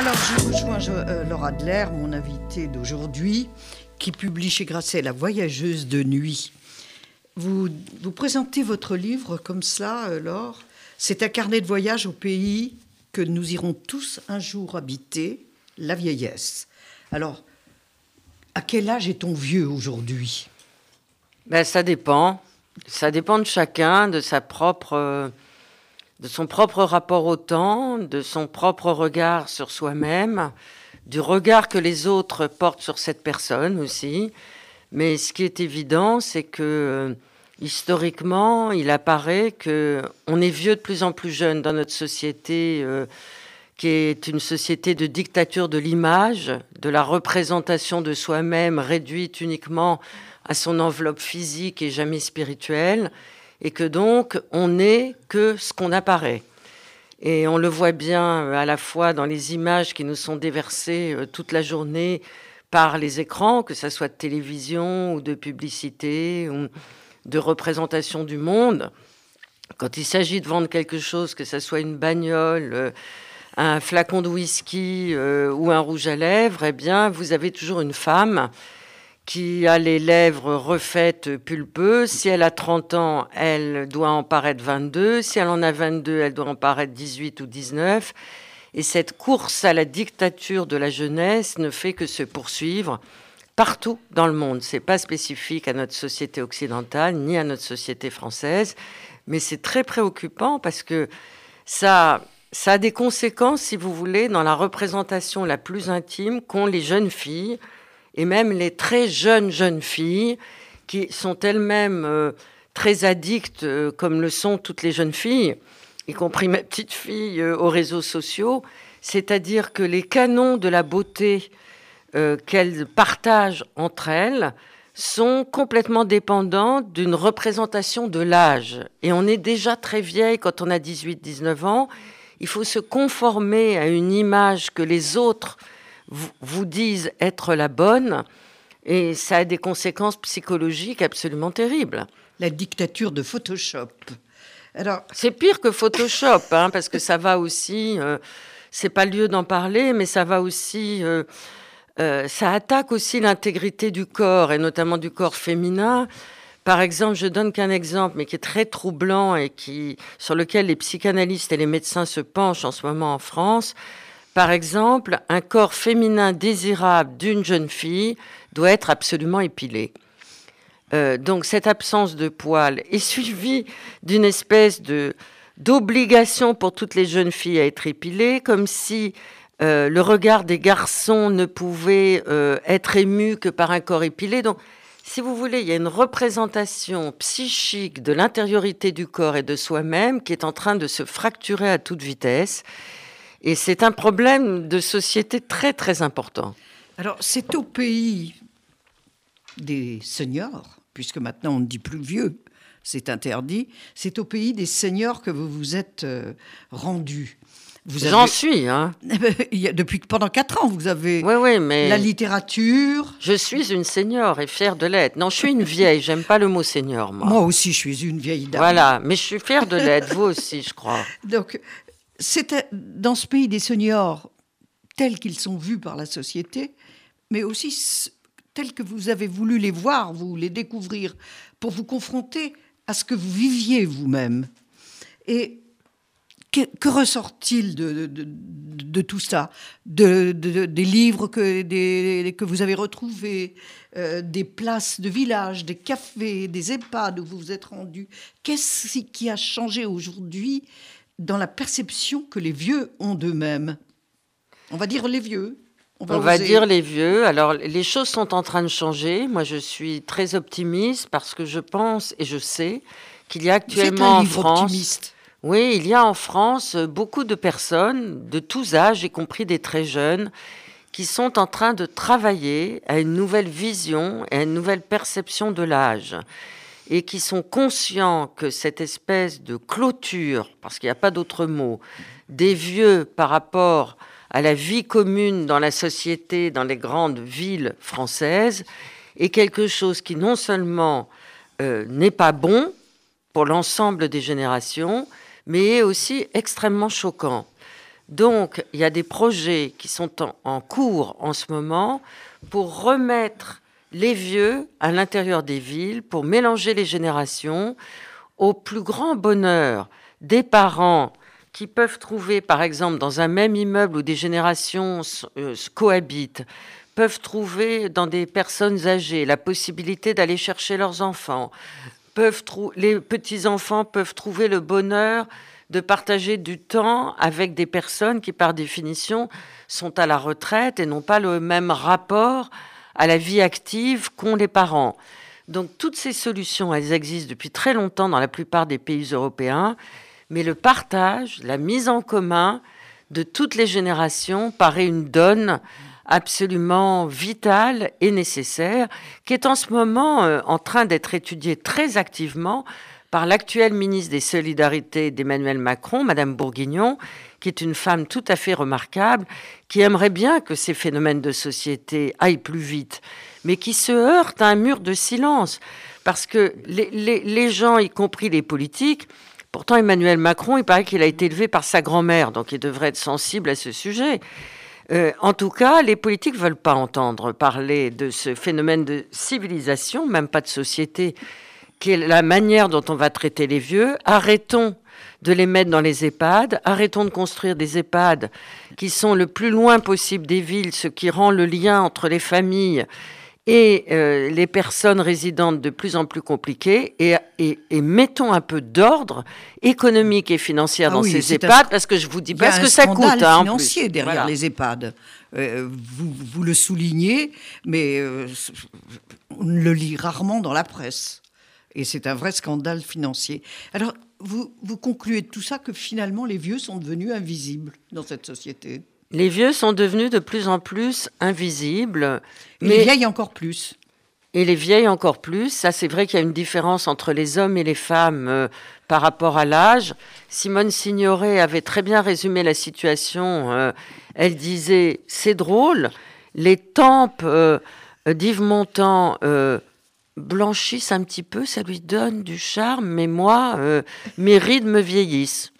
Alors, je rejoins euh, Laura Adler, mon invitée d'aujourd'hui, qui publie chez Grasset La voyageuse de nuit. Vous, vous présentez votre livre comme cela, euh, Laure. C'est un carnet de voyage au pays que nous irons tous un jour habiter, la vieillesse. Alors, à quel âge est-on vieux aujourd'hui? Ben, Ça dépend. Ça dépend de chacun, de sa propre, euh, de son propre rapport au temps, de son propre regard sur soi-même, du regard que les autres portent sur cette personne aussi. Mais ce qui est évident, c'est que euh, historiquement, il apparaît que on est vieux de plus en plus jeune dans notre société. Euh, qui est une société de dictature de l'image, de la représentation de soi-même réduite uniquement à son enveloppe physique et jamais spirituelle, et que donc on n'est que ce qu'on apparaît. Et on le voit bien euh, à la fois dans les images qui nous sont déversées euh, toute la journée par les écrans, que ce soit de télévision ou de publicité ou de représentation du monde. Quand il s'agit de vendre quelque chose, que ce soit une bagnole, euh, un flacon de whisky ou un rouge à lèvres, eh bien, vous avez toujours une femme qui a les lèvres refaites pulpeuses. Si elle a 30 ans, elle doit en paraître 22. Si elle en a 22, elle doit en paraître 18 ou 19. Et cette course à la dictature de la jeunesse ne fait que se poursuivre partout dans le monde. C'est pas spécifique à notre société occidentale ni à notre société française, mais c'est très préoccupant parce que ça ça a des conséquences, si vous voulez, dans la représentation la plus intime qu'ont les jeunes filles, et même les très jeunes jeunes filles, qui sont elles-mêmes euh, très addictes, euh, comme le sont toutes les jeunes filles, y compris ma petite fille, euh, aux réseaux sociaux. C'est-à-dire que les canons de la beauté qu'elles partagent entre elles sont complètement dépendants d'une représentation de l'âge. Et on est déjà très vieille quand on a 18-19 ans il faut se conformer à une image que les autres vous disent être la bonne, et ça a des conséquences psychologiques absolument terribles. La dictature de Photoshop. Alors, c'est pire que Photoshop, hein, parce que ça va aussi. Euh, c'est pas lieu d'en parler, mais ça va aussi. Euh, euh, ça attaque aussi l'intégrité du corps et notamment du corps féminin. Par exemple, je donne qu'un exemple, mais qui est très troublant et qui, sur lequel les psychanalystes et les médecins se penchent en ce moment en France. Par exemple, un corps féminin désirable d'une jeune fille doit être absolument épilé. Euh, donc cette absence de poils est suivie d'une espèce de d'obligation pour toutes les jeunes filles à être épilées, comme si euh, le regard des garçons ne pouvait euh, être ému que par un corps épilé. Donc si vous voulez, il y a une représentation psychique de l'intériorité du corps et de soi-même qui est en train de se fracturer à toute vitesse. Et c'est un problème de société très très important. Alors c'est au pays des seniors, puisque maintenant on ne dit plus vieux, c'est interdit, c'est au pays des seniors que vous vous êtes euh, rendus. J'en suis, hein. Depuis pendant quatre ans, vous avez oui, oui, mais la littérature. Je suis une senior et fière de l'être. Non, je suis une vieille. J'aime pas le mot senior, moi. Moi aussi, je suis une vieille dame. Voilà, mais je suis fière de l'être. vous aussi, je crois. Donc, c'est dans ce pays des seniors tels qu'ils sont vus par la société, mais aussi tels que vous avez voulu les voir, vous les découvrir, pour vous confronter à ce que vous viviez vous-même. Et que, ressort-il de, tout ça? Des livres que, vous avez retrouvés, euh, des places de village, des cafés, des EHPAD où vous vous êtes rendu Qu'est-ce qui a changé aujourd'hui? Dans la perception que les vieux ont d'eux-mêmes On va dire les vieux. On va, On va dire les vieux. Alors, les choses sont en train de changer. Moi, je suis très optimiste parce que je pense et je sais qu'il y a actuellement un en France. Optimiste. Oui, il y a en France beaucoup de personnes de tous âges, y compris des très jeunes, qui sont en train de travailler à une nouvelle vision et à une nouvelle perception de l'âge et qui sont conscients que cette espèce de clôture, parce qu'il n'y a pas d'autre mot, des vieux par rapport à la vie commune dans la société, dans les grandes villes françaises, est quelque chose qui non seulement euh, n'est pas bon pour l'ensemble des générations, mais est aussi extrêmement choquant. Donc, il y a des projets qui sont en, cours en ce moment pour remettre les vieux à l'intérieur des villes, pour mélanger les générations, au plus grand bonheur des parents qui peuvent trouver, par exemple, dans un même immeuble où des générations euh, cohabitent, peuvent trouver dans des personnes âgées la possibilité d'aller chercher leurs enfants, peuvent les petits-enfants peuvent trouver le bonheur de partager du temps avec des personnes qui, par définition, sont à la retraite et n'ont pas le même rapport à la vie active qu'ont les parents. Donc toutes ces solutions, elles existent depuis très longtemps dans la plupart des pays européens, mais le partage, la mise en commun de toutes les générations paraît une donne absolument vitale et nécessaire, qui est en ce moment euh, en train d'être étudiée très activement par l'actuelle ministre des Solidarités d'Emmanuel Macron, Madame Bourguignon, qui est une femme tout à fait remarquable, qui aimerait bien que ces phénomènes de société aillent plus vite, mais qui se heurte à un mur de silence. Parce que les, gens, y compris les politiques, pourtant Emmanuel Macron, il paraît qu'il a été élevé par sa grand-mère, donc il devrait être sensible à ce sujet. Euh, en tout cas, les politiques ne veulent pas entendre parler de ce phénomène de civilisation, même pas de société, qui est la manière dont on va traiter les vieux. Arrêtons de les mettre dans les EHPAD, arrêtons de construire des EHPAD qui sont le plus loin possible des villes, ce qui rend le lien entre les familles et euh, les personnes résidentes de plus en plus compliquées et, mettons un peu d'ordre économique et financier ah dans ces EHPAD parce que je vous dis pas ce que ça coûte. Il y a un hein, financier derrière les EHPAD. Euh, vous, vous, le soulignez, mais euh, on le lit rarement dans la presse. Et c'est un vrai scandale financier. Alors, vous, vous concluez de tout ça que finalement les vieux sont devenus invisibles dans cette société. Les vieux sont devenus de plus en plus invisibles. Et mais... les vieilles encore plus. Et les vieilles encore plus. Ça, c'est vrai qu'il y a une différence entre les hommes et les femmes euh, par rapport à l'âge. Simone Signoret avait très bien résumé la situation. Euh, elle disait C'est drôle, les tempes euh, d'Yves Montand blanchissent un petit peu, ça lui donne du charme, mais moi, mes rides me vieillissent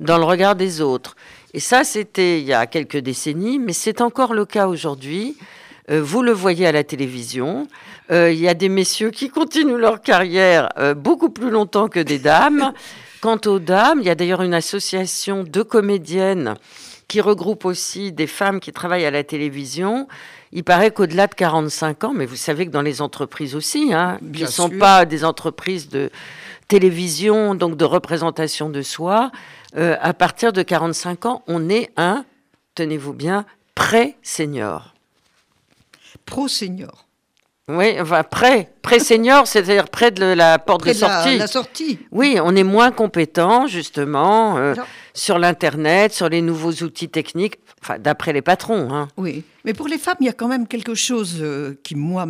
dans le regard des autres. Et ça, c'était il y a quelques décennies, mais c'est encore le cas aujourd'hui. Euh, vous le voyez à la télévision. Euh, il y a des messieurs qui continuent leur carrière euh, beaucoup plus longtemps que des dames. Quant aux dames, il y a d'ailleurs une association de comédiennes qui regroupe aussi des femmes qui travaillent à la télévision. Il paraît qu'au-delà de 45 ans, mais vous savez que dans les entreprises aussi, hein, qui ne sont pas des entreprises de télévision, donc de représentation de soi, euh, à partir de 45 ans, on est un, tenez-vous bien, pré-senior. Pro-senior. Oui, enfin, pré, pré-senior, c'est-à-dire près de la porte de sortie. La, sortie. Oui, on est moins compétent, justement, euh, sur l'Internet, sur les nouveaux outils techniques, d'après les patrons. Hein. Oui, mais pour les femmes, il y a quand même quelque chose euh, qui, moi,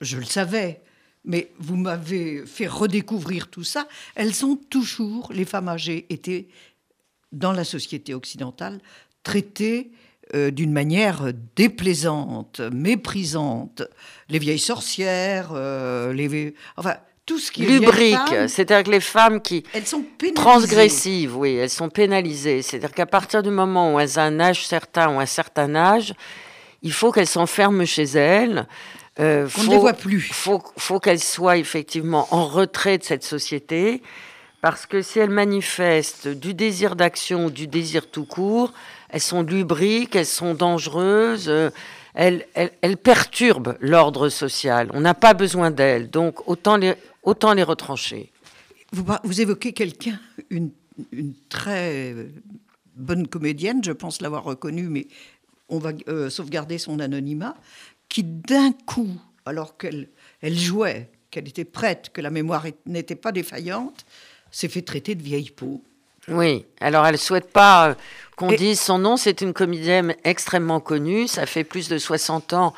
je le savais, mais vous m'avez fait redécouvrir tout ça. Elles ont toujours, les femmes âgées, été dans la société occidentale traitées euh, d'une manière déplaisante, méprisante. Les vieilles sorcières, euh, les enfin tout ce qui lubrique, c'est-à-dire que les femmes qui elles sont transgressives, oui, elles sont pénalisées. C'est-à-dire qu'à partir du moment où elles ont un âge certain ou un certain âge, il faut qu'elles s'enferment chez elles. Euh, On ne les voit plus. Il faut, faut qu'elles soient effectivement en retrait de cette société, parce que si elles manifestent du désir d'action ou du désir tout court, elles sont lubriques, elles sont dangereuses, euh, elles, elles, perturbent l'ordre social. On n'a pas besoin d'elles, donc autant les, autant les retrancher. Vous, vous évoquez quelqu'un, une, une, très bonne comédienne, je pense l'avoir reconnue, mais on va euh, sauvegarder son anonymat, qui d'un coup, alors qu'elle elle jouait, qu'elle était prête, que la mémoire n'était pas défaillante, s'est fait traiter de vieille peau. Oui, alors elle ne souhaite pas euh, qu'on dise son nom, c'est une comédienne extrêmement connue, ça fait plus de 60 ans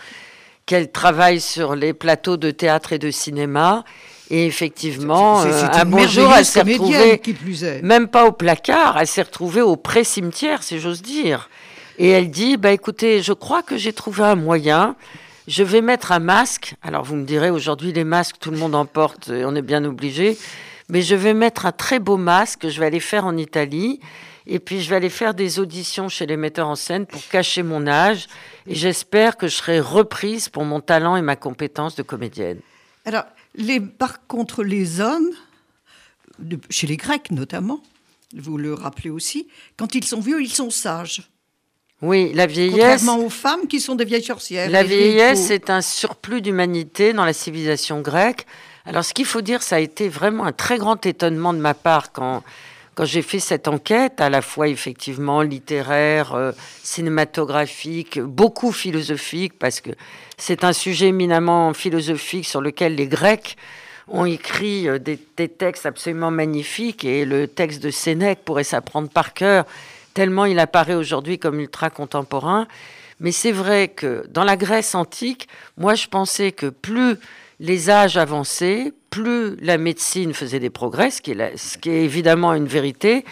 qu'elle travaille sur les plateaux de théâtre et de cinéma. Et effectivement, euh, un bonjour, elle s'est retrouvée, même pas au placard, elle s'est retrouvée au pré-cimetière, si j'ose dire. Et elle dit, bah écoutez, je crois que j'ai trouvé un moyen je vais mettre un masque. Alors vous me direz, aujourd'hui les masques, tout le monde en porte, on est bien obligé. Mais je vais mettre un très beau masque, je vais aller faire en Italie. Et puis, je vais aller faire des auditions chez les metteurs en scène pour cacher mon âge. Et j'espère que je serai reprise pour mon talent et ma compétence de comédienne. Alors, les, par contre, les hommes, chez les Grecs notamment, vous le rappelez aussi, quand ils sont vieux, ils sont sages. Oui, la vieillesse. Contrairement aux femmes qui sont des vieilles sorcières. La vieillesse est un surplus d'humanité dans la civilisation grecque. Alors, ce qu'il faut dire, ça a été vraiment un très grand étonnement de ma part quand, quand j'ai fait cette enquête, à la fois effectivement littéraire, euh, cinématographique, beaucoup philosophique, parce que c'est un sujet éminemment philosophique sur lequel les Grecs ont écrit euh, des, des textes absolument magnifiques, et le texte de Sénèque pourrait s'apprendre par cœur, tellement il apparaît aujourd'hui comme ultra contemporain. Mais c'est vrai que dans la Grèce antique, moi je pensais que plus les âges avançaient, plus la médecine faisait des progrès, ce qui est, évidemment une vérité.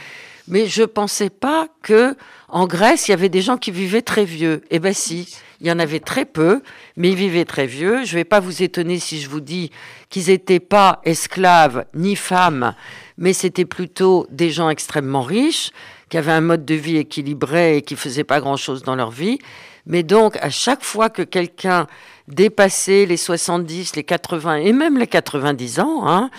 Mais je ne pensais pas que en Grèce, il y avait des gens qui vivaient très vieux. Eh bien si, il y en avait très peu, mais ils vivaient très vieux. Je ne vais pas vous étonner si je vous dis qu'ils n'étaient pas esclaves ni femmes, mais c'était plutôt des gens extrêmement riches, qui avaient un mode de vie équilibré et qui ne faisaient pas grand-chose dans leur vie. Mais donc, à chaque fois que quelqu'un dépassait les 70, les 80 et même les 90 ans, hein,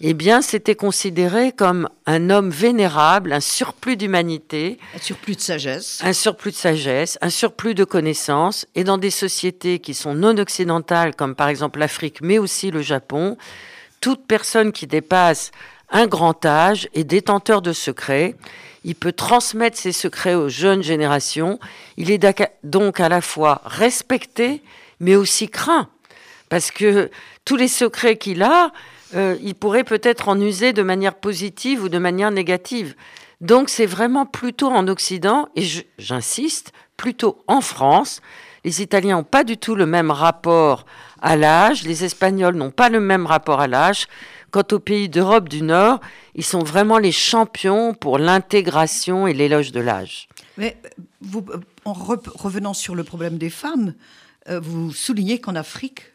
eh bien, c'était considéré comme un homme vénérable, un surplus d'humanité. Un surplus de sagesse. Un surplus de sagesse, un surplus de connaissances. Et dans des sociétés qui sont non occidentales, comme par exemple l'Afrique, mais aussi le Japon, toute personne qui dépasse un grand âge est détenteur de secrets il peut transmettre ses secrets aux jeunes générations. Il est donc à la fois respecté, mais aussi craint. Parce que tous les secrets qu'il a, euh, il pourrait peut-être en user de manière positive ou de manière négative. Donc c'est vraiment plutôt en Occident, et j'insiste, plutôt en France. Les Italiens n'ont pas du tout le même rapport à l'âge, les Espagnols n'ont pas le même rapport à l'âge. Quant aux pays d'Europe du Nord, ils sont vraiment les champions pour l'intégration et l'éloge de l'âge. Mais vous, en revenant sur le problème des femmes, euh, vous soulignez qu'en Afrique,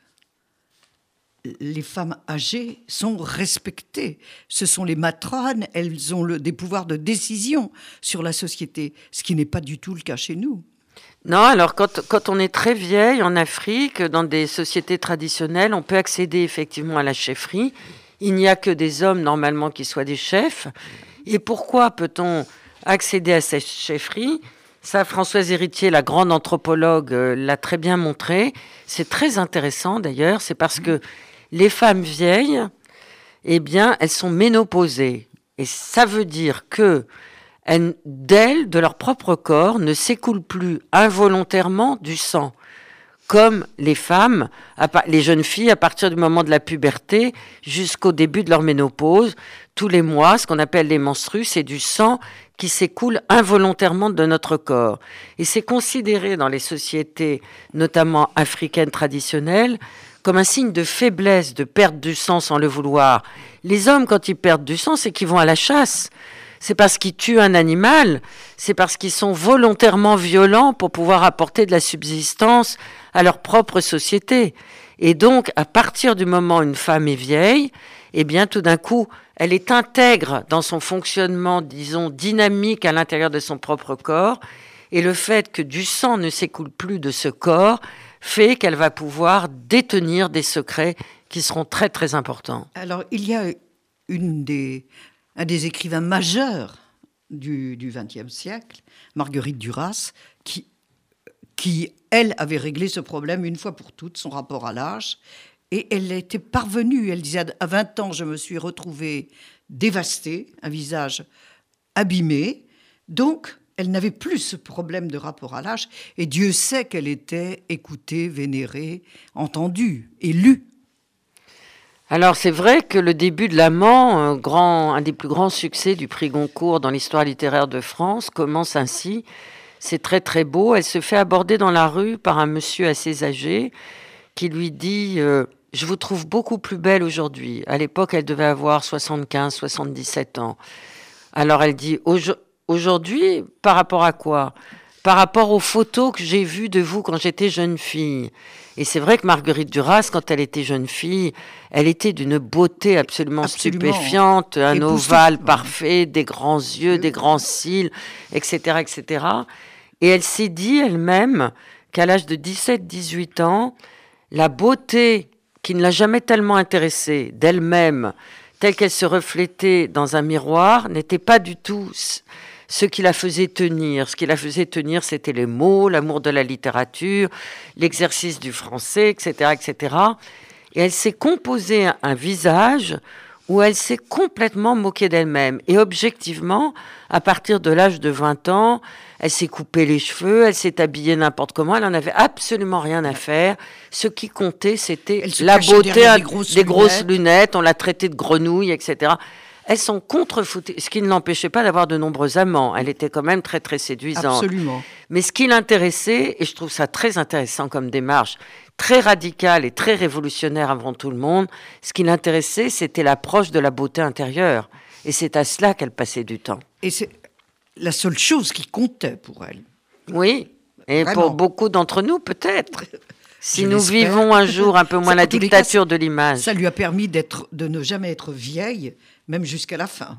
les femmes âgées sont respectées. Ce sont les matrones, elles ont des pouvoirs de décision sur la société, ce qui n'est pas du tout le cas chez nous. Non, alors quand, on est très vieille en Afrique, dans des sociétés traditionnelles, on peut accéder effectivement à la chefferie il n'y a que des hommes normalement qui soient des chefs. Et pourquoi peut-on accéder à cette chefferie? Ça, Françoise Héritier, la grande anthropologue, euh, l'a très bien montré. C'est très intéressant d'ailleurs. C'est parce que les femmes vieilles, eh bien, elles sont ménopausées. Et ça veut dire que d'elles, de leur propre corps, ne s'écoule plus involontairement du sang comme les femmes, les jeunes filles, à partir du moment de la puberté jusqu'au début de leur ménopause, tous les mois, ce qu'on appelle les menstrues, c'est du sang qui s'écoule involontairement de notre corps. Et c'est considéré dans les sociétés, notamment africaines traditionnelles, comme un signe de faiblesse de perdre du sang sans le vouloir. Les hommes, quand ils perdent du sang, c'est qu'ils vont à la chasse c'est parce qu'ils tuent un animal, c'est parce qu'ils sont volontairement violents pour pouvoir apporter de la subsistance à leur propre société. Et donc, à partir du moment où une femme est vieille, eh bien, tout d'un coup, elle est intègre dans son fonctionnement, disons, dynamique à l'intérieur de son propre corps. Et le fait que du sang ne s'écoule plus de ce corps fait qu'elle va pouvoir détenir des secrets qui seront très, très importants. Alors, il y a une des, un des écrivains majeurs du XXe siècle, Marguerite Duras, qui, qui, elle, avait réglé ce problème une fois pour toutes, son rapport à l'âge. Et elle était parvenue, elle disait, à 20 ans, je me suis retrouvée dévastée, un visage abîmé. Donc, elle n'avait plus ce problème de rapport à l'âge. Et Dieu sait qu'elle était écoutée, vénérée, entendue et lue alors c'est vrai que le début de l'amant, un, des plus grands succès du prix Goncourt dans l'histoire littéraire de France, commence ainsi. C'est très très beau. Elle se fait aborder dans la rue par un monsieur assez âgé qui lui dit euh, Je vous trouve beaucoup plus belle aujourd'hui. À l'époque, elle devait avoir 75, 77 ans. Alors elle dit Aujourd'hui, par rapport à quoi? Par rapport aux photos que j'ai vues de vous quand j'étais jeune fille. Et c'est vrai que Marguerite Duras, quand elle était jeune fille, elle était d'une beauté absolument, stupéfiante, un ovale parfait, des grands yeux, des grands cils, etc., etc. Et elle s'est dit elle-même qu'à l'âge de 17-18 ans, la beauté qui ne l'a jamais tellement intéressée d'elle-même, telle qu'elle se reflétait dans un miroir, n'était pas du tout ce qui la faisait tenir. Ce qui la faisait tenir, c'était les mots, l'amour de la littérature, l'exercice du français, etc., etc. Et elle s'est composée un, visage où elle s'est complètement moquée d'elle-même. Et objectivement, à partir de l'âge de 20 ans, elle s'est coupé les cheveux, elle s'est habillée n'importe comment, elle n'en avait absolument rien à faire. Ce qui comptait, c'était la beauté des grosses, lunettes. on l'a traitée de grenouille, etc elles sont contrefoutées, ce qui ne l'empêchait pas d'avoir de nombreux amants. Elle était quand même très très séduisante. Absolument. Mais ce qui l'intéressait, et je trouve ça très intéressant comme démarche, très radicale et très révolutionnaire avant tout le monde, ce qui l'intéressait, c'était l'approche de la beauté intérieure. Et c'est à cela qu'elle passait du temps. Et c'est la seule chose qui comptait pour elle. Oui, et pour beaucoup d'entre nous peut-être. Si nous vivons un jour un peu moins la dictature de l'image. Ça lui a permis d'être, de ne jamais être vieille, même jusqu'à la fin.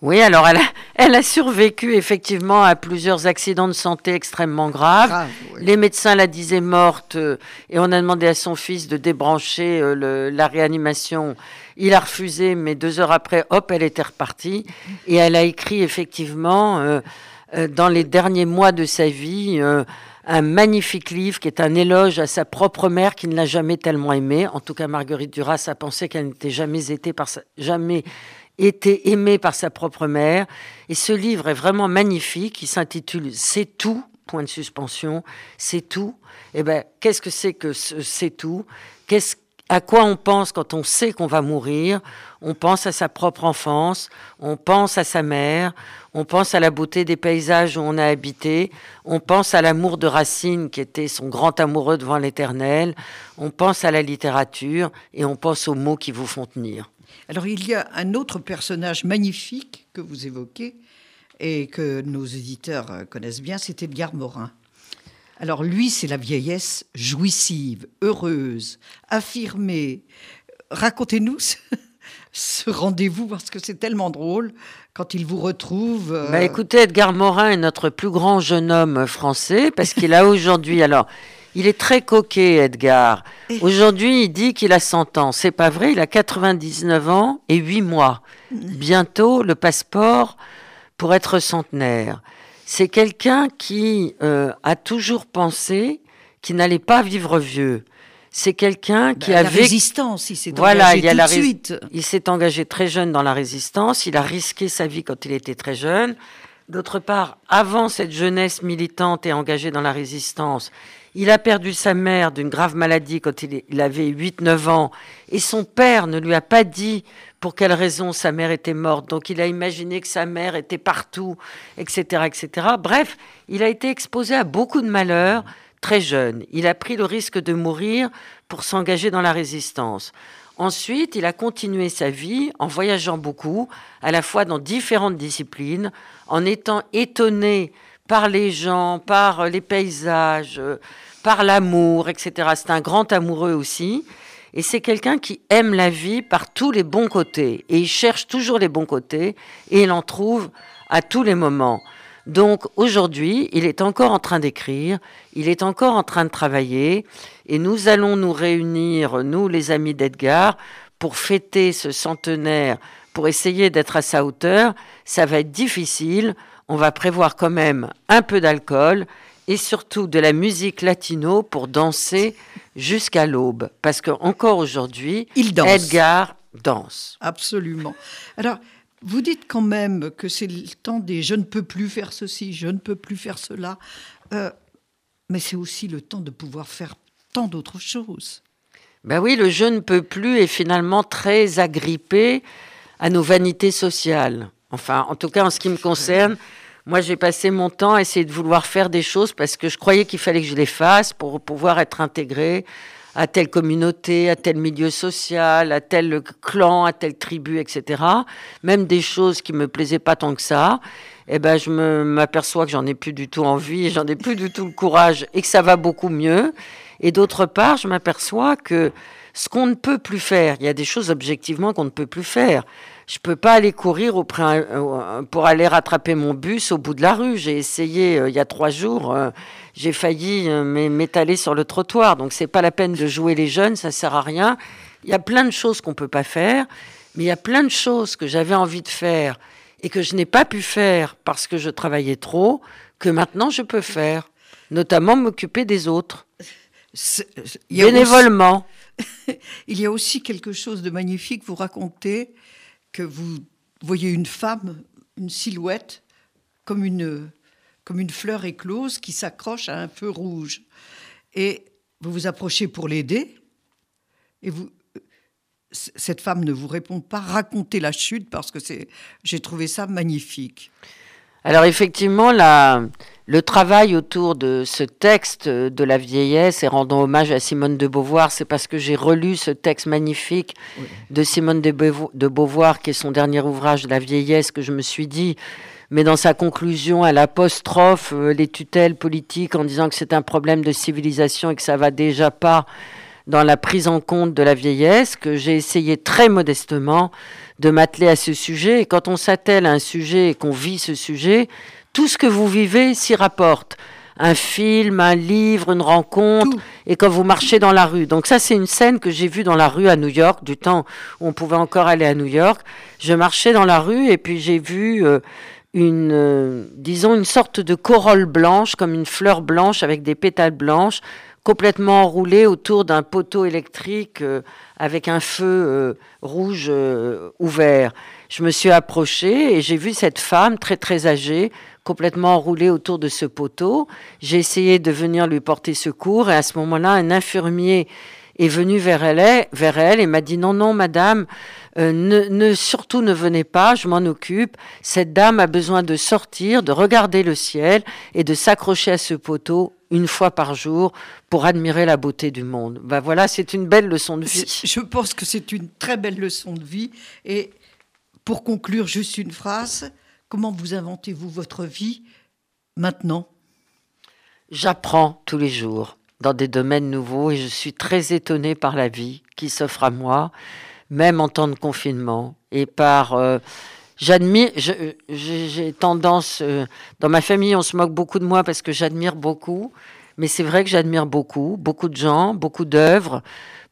Oui, alors elle a, elle a, survécu effectivement à plusieurs accidents de santé extrêmement graves. Les médecins la disaient morte euh, et on a demandé à son fils de débrancher euh, la réanimation. Il a refusé, mais deux heures après, hop, elle était repartie. Et elle a écrit effectivement euh, dans les derniers mois de sa vie un magnifique livre qui est un éloge à sa propre mère qui ne l'a jamais tellement aimée. En tout cas, Marguerite Duras a pensé qu'elle n'était jamais été par été aimée par sa propre mère. Et ce livre est vraiment magnifique. Il s'intitule C'est tout, point de suspension. C'est tout. Eh ben, qu'est-ce que c'est que c'est tout? À quoi on pense quand on sait qu'on va mourir? On pense à sa propre enfance, on pense à sa mère, on pense à la beauté des paysages où on a habité, on pense à l'amour de Racine qui était son grand amoureux devant l'éternel, on pense à la littérature et on pense aux mots qui vous font tenir. Alors il y a un autre personnage magnifique que vous évoquez et que nos éditeurs connaissent bien, c'est Edgar Morin. Alors lui, c'est la vieillesse jouissive, heureuse, affirmée. Racontez-nous ce, rendez-vous parce que c'est tellement drôle quand il vous retrouve. Euh, bah écoutez, Edgar Morin est notre plus grand jeune homme français parce qu'il a aujourd'hui, alors, il est très coquet, Edgar. Aujourd'hui, il dit qu'il a 100 ans. C'est pas vrai, il a 99 ans et 8 mois. Bientôt, le passeport pour être centenaire c'est quelqu'un qui euh, a toujours pensé qu'il n'allait pas vivre vieux. C'est quelqu'un qui bah, a la résistance, il s'est voilà, engagé il tout de suite. Il s'est engagé très jeune dans la résistance, il a risqué sa vie quand il était très jeune. D'autre part, avant cette jeunesse militante et engagée dans la résistance, il a perdu sa mère d'une grave maladie quand il, avait 8-9 ans et son père ne lui a pas dit pour quelle raison sa mère était morte. Donc il a imaginé que sa mère était partout, etc., etc. Bref, il a été exposé à beaucoup de malheurs très jeune. Il a pris le risque de mourir pour s'engager dans la résistance. Ensuite, il a continué sa vie en voyageant beaucoup, à la fois dans différentes disciplines, en étant étonné par les gens, par les paysages, par l'amour, etc. C'est un grand amoureux aussi. Et c'est quelqu'un qui aime la vie par tous les bons côtés. Et il cherche toujours les bons côtés et il en trouve à tous les moments. Donc aujourd'hui, il est encore en train d'écrire, il est encore en train de travailler et nous allons nous réunir, nous les amis d'Edgar, pour fêter ce centenaire, pour essayer d'être à sa hauteur. Ça va être difficile, on va prévoir quand même un peu d'alcool et surtout de la musique latino pour danser jusqu'à l'aube. Parce qu'encore aujourd'hui, Edgar danse. Absolument. Alors, vous dites quand même que c'est le temps des je ne peux plus faire ceci, je ne peux plus faire cela. Euh, mais c'est aussi le temps de pouvoir faire tant d'autres choses. Ben oui, le je ne peux plus est finalement très agrippé à nos vanités sociales. Enfin, en tout cas, en ce qui me concerne, moi, j'ai passé mon temps à essayer de vouloir faire des choses parce que je croyais qu'il fallait que je les fasse pour pouvoir être intégré à telle communauté, à tel milieu social, à tel clan, à telle tribu, etc. Même des choses qui me plaisaient pas tant que ça. eh ben, je m'aperçois que j'en ai plus du tout envie, j'en ai plus du tout le courage et que ça va beaucoup mieux. Et d'autre part, je m'aperçois que ce qu'on ne peut plus faire, il y a des choses objectivement qu'on ne peut plus faire. Je peux pas aller courir euh, pour aller rattraper mon bus au bout de la rue. J'ai essayé euh, il y a trois jours, euh, j'ai failli m'étaler sur le trottoir. Donc c'est pas la peine de jouer les jeunes, ça sert à rien. Il y a plein de choses qu'on peut pas faire, mais il y a plein de choses que j'avais envie de faire et que je n'ai pas pu faire parce que je travaillais trop, que maintenant je peux faire, notamment m'occuper des autres. Bénévolement. il y a aussi quelque chose de magnifique. Vous racontez que vous voyez une femme, une silhouette, comme une, comme une fleur éclose qui s'accroche à un feu rouge. Et vous vous approchez pour l'aider. Et vous, cette femme ne vous répond pas. Racontez la chute parce que j'ai trouvé ça magnifique. Alors effectivement, la, le travail autour de ce texte de la vieillesse et rendant hommage à Simone de Beauvoir, c'est parce que j'ai relu ce texte magnifique de Simone de Beauvoir, qui est son dernier ouvrage, La vieillesse, que je me suis dit, mais dans sa conclusion, elle apostrophe euh, les tutelles politiques en disant que c'est un problème de civilisation et que ça va déjà pas dans la prise en compte de la vieillesse, que j'ai essayé très modestement de m'atteler à ce sujet. Et quand on s'attelle à un sujet et qu'on vit ce sujet, tout ce que vous vivez s'y rapporte. Un film, un livre, une rencontre, et quand vous marchez dans la rue. Donc ça, c'est une scène que j'ai vue dans la rue à New York, du temps où on pouvait encore aller à New York. Je marchais dans la rue et puis j'ai vu euh, une, euh, disons, une sorte de corolle blanche, comme une fleur blanche avec des pétales blanches, complètement enroulé autour d'un poteau électrique euh, avec un feu euh, rouge euh, ouvert. Je me suis approchée et j'ai vu cette femme très très âgée complètement enroulée autour de ce poteau. J'ai essayé de venir lui porter secours et à ce moment-là, un infirmier est venu vers elle, vers elle et m'a dit non, non, madame, ne, ne, surtout ne venez pas, je m'en occupe. Cette dame a besoin de sortir, de regarder le ciel et de s'accrocher à ce poteau une fois par jour pour admirer la beauté du monde. Ben voilà, c'est une belle leçon de vie. Je pense que c'est une très belle leçon de vie. Et pour conclure, juste une phrase. Comment vous inventez-vous votre vie maintenant? J'apprends tous les jours dans des domaines nouveaux et je suis très étonnée par la vie qui s'offre à moi, même en temps de confinement, et par... Euh, j'admire, j'ai tendance, euh, dans ma famille, on se moque beaucoup de moi parce que j'admire beaucoup, mais c'est vrai que j'admire beaucoup, beaucoup de gens, beaucoup d'œuvres,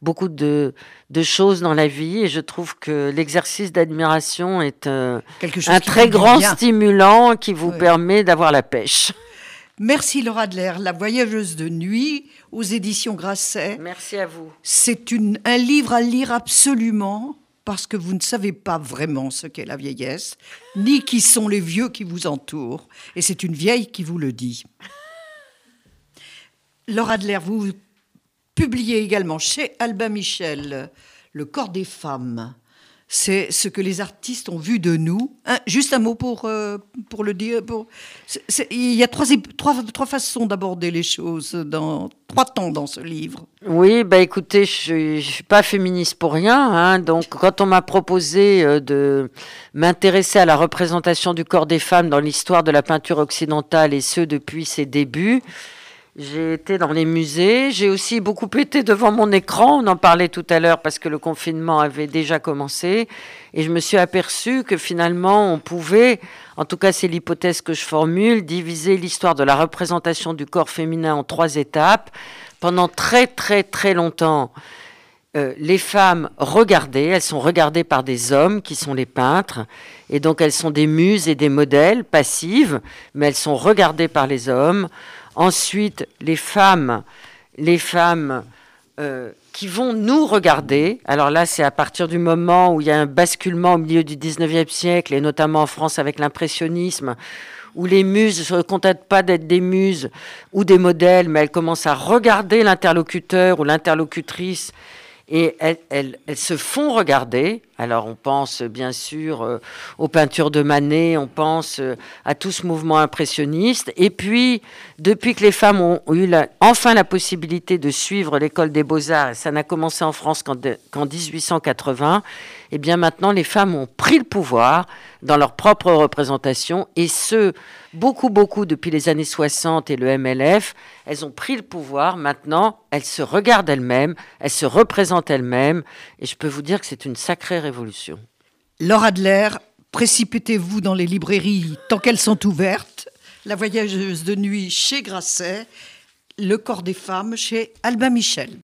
beaucoup de, de, choses dans la vie, et je trouve que l'exercice d'admiration est euh, un très grand stimulant qui vous permet d'avoir la pêche. Merci Laura Adler, La voyageuse de nuit aux éditions Grasset. Merci à vous. C'est un livre à lire absolument parce que vous ne savez pas vraiment ce qu'est la vieillesse, ni qui sont les vieux qui vous entourent. Et c'est une vieille qui vous le dit. Laura Adler, vous publiez également chez Albin Michel Le corps des femmes c'est ce que les artistes ont vu de nous. Hein, juste un mot pour, euh, pour le dire. Il y a trois, trois, trois façons d'aborder les choses, dans, trois temps dans ce livre. Oui, bah écoutez, je ne suis pas féministe pour rien. Hein, donc, quand on m'a proposé euh, de m'intéresser à la représentation du corps des femmes dans l'histoire de la peinture occidentale, et ce depuis ses débuts, j'ai été dans les musées, j'ai aussi beaucoup été devant mon écran, on en parlait tout à l'heure parce que le confinement avait déjà commencé, et je me suis aperçu que finalement on pouvait, en tout cas c'est l'hypothèse que je formule, diviser l'histoire de la représentation du corps féminin en trois étapes. Pendant très très très longtemps, euh, les femmes regardaient, elles sont regardées par des hommes qui sont les peintres, et donc elles sont des muses et des modèles passives, mais elles sont regardées par les hommes. Ensuite, les femmes, les femmes euh, qui vont nous regarder. Alors là, c'est à partir du moment où il y a un basculement au milieu du 19e siècle, et notamment en France avec l'impressionnisme, où les muses ne se contentent pas d'être des muses ou des modèles, mais elles commencent à regarder l'interlocuteur ou l'interlocutrice et elles, se font regarder. Alors on pense bien sûr euh, aux peintures de Manet, on pense euh, à tout ce mouvement impressionniste. Et puis, depuis que les femmes ont eu enfin la possibilité de suivre l'école des beaux-arts, et ça n'a commencé en France qu'en 1880, eh bien maintenant les femmes ont pris le pouvoir dans leur propre représentation, et ce, beaucoup, beaucoup depuis les années 60 et le MLF, elles ont pris le pouvoir, maintenant elles se regardent elles-mêmes, elles se représentent elles-mêmes, et je peux vous dire que c'est une sacrée Laure Adler, précipitez-vous dans les librairies tant qu'elles sont ouvertes, La voyageuse de nuit chez Grasset, Le corps des femmes chez Albin Michel.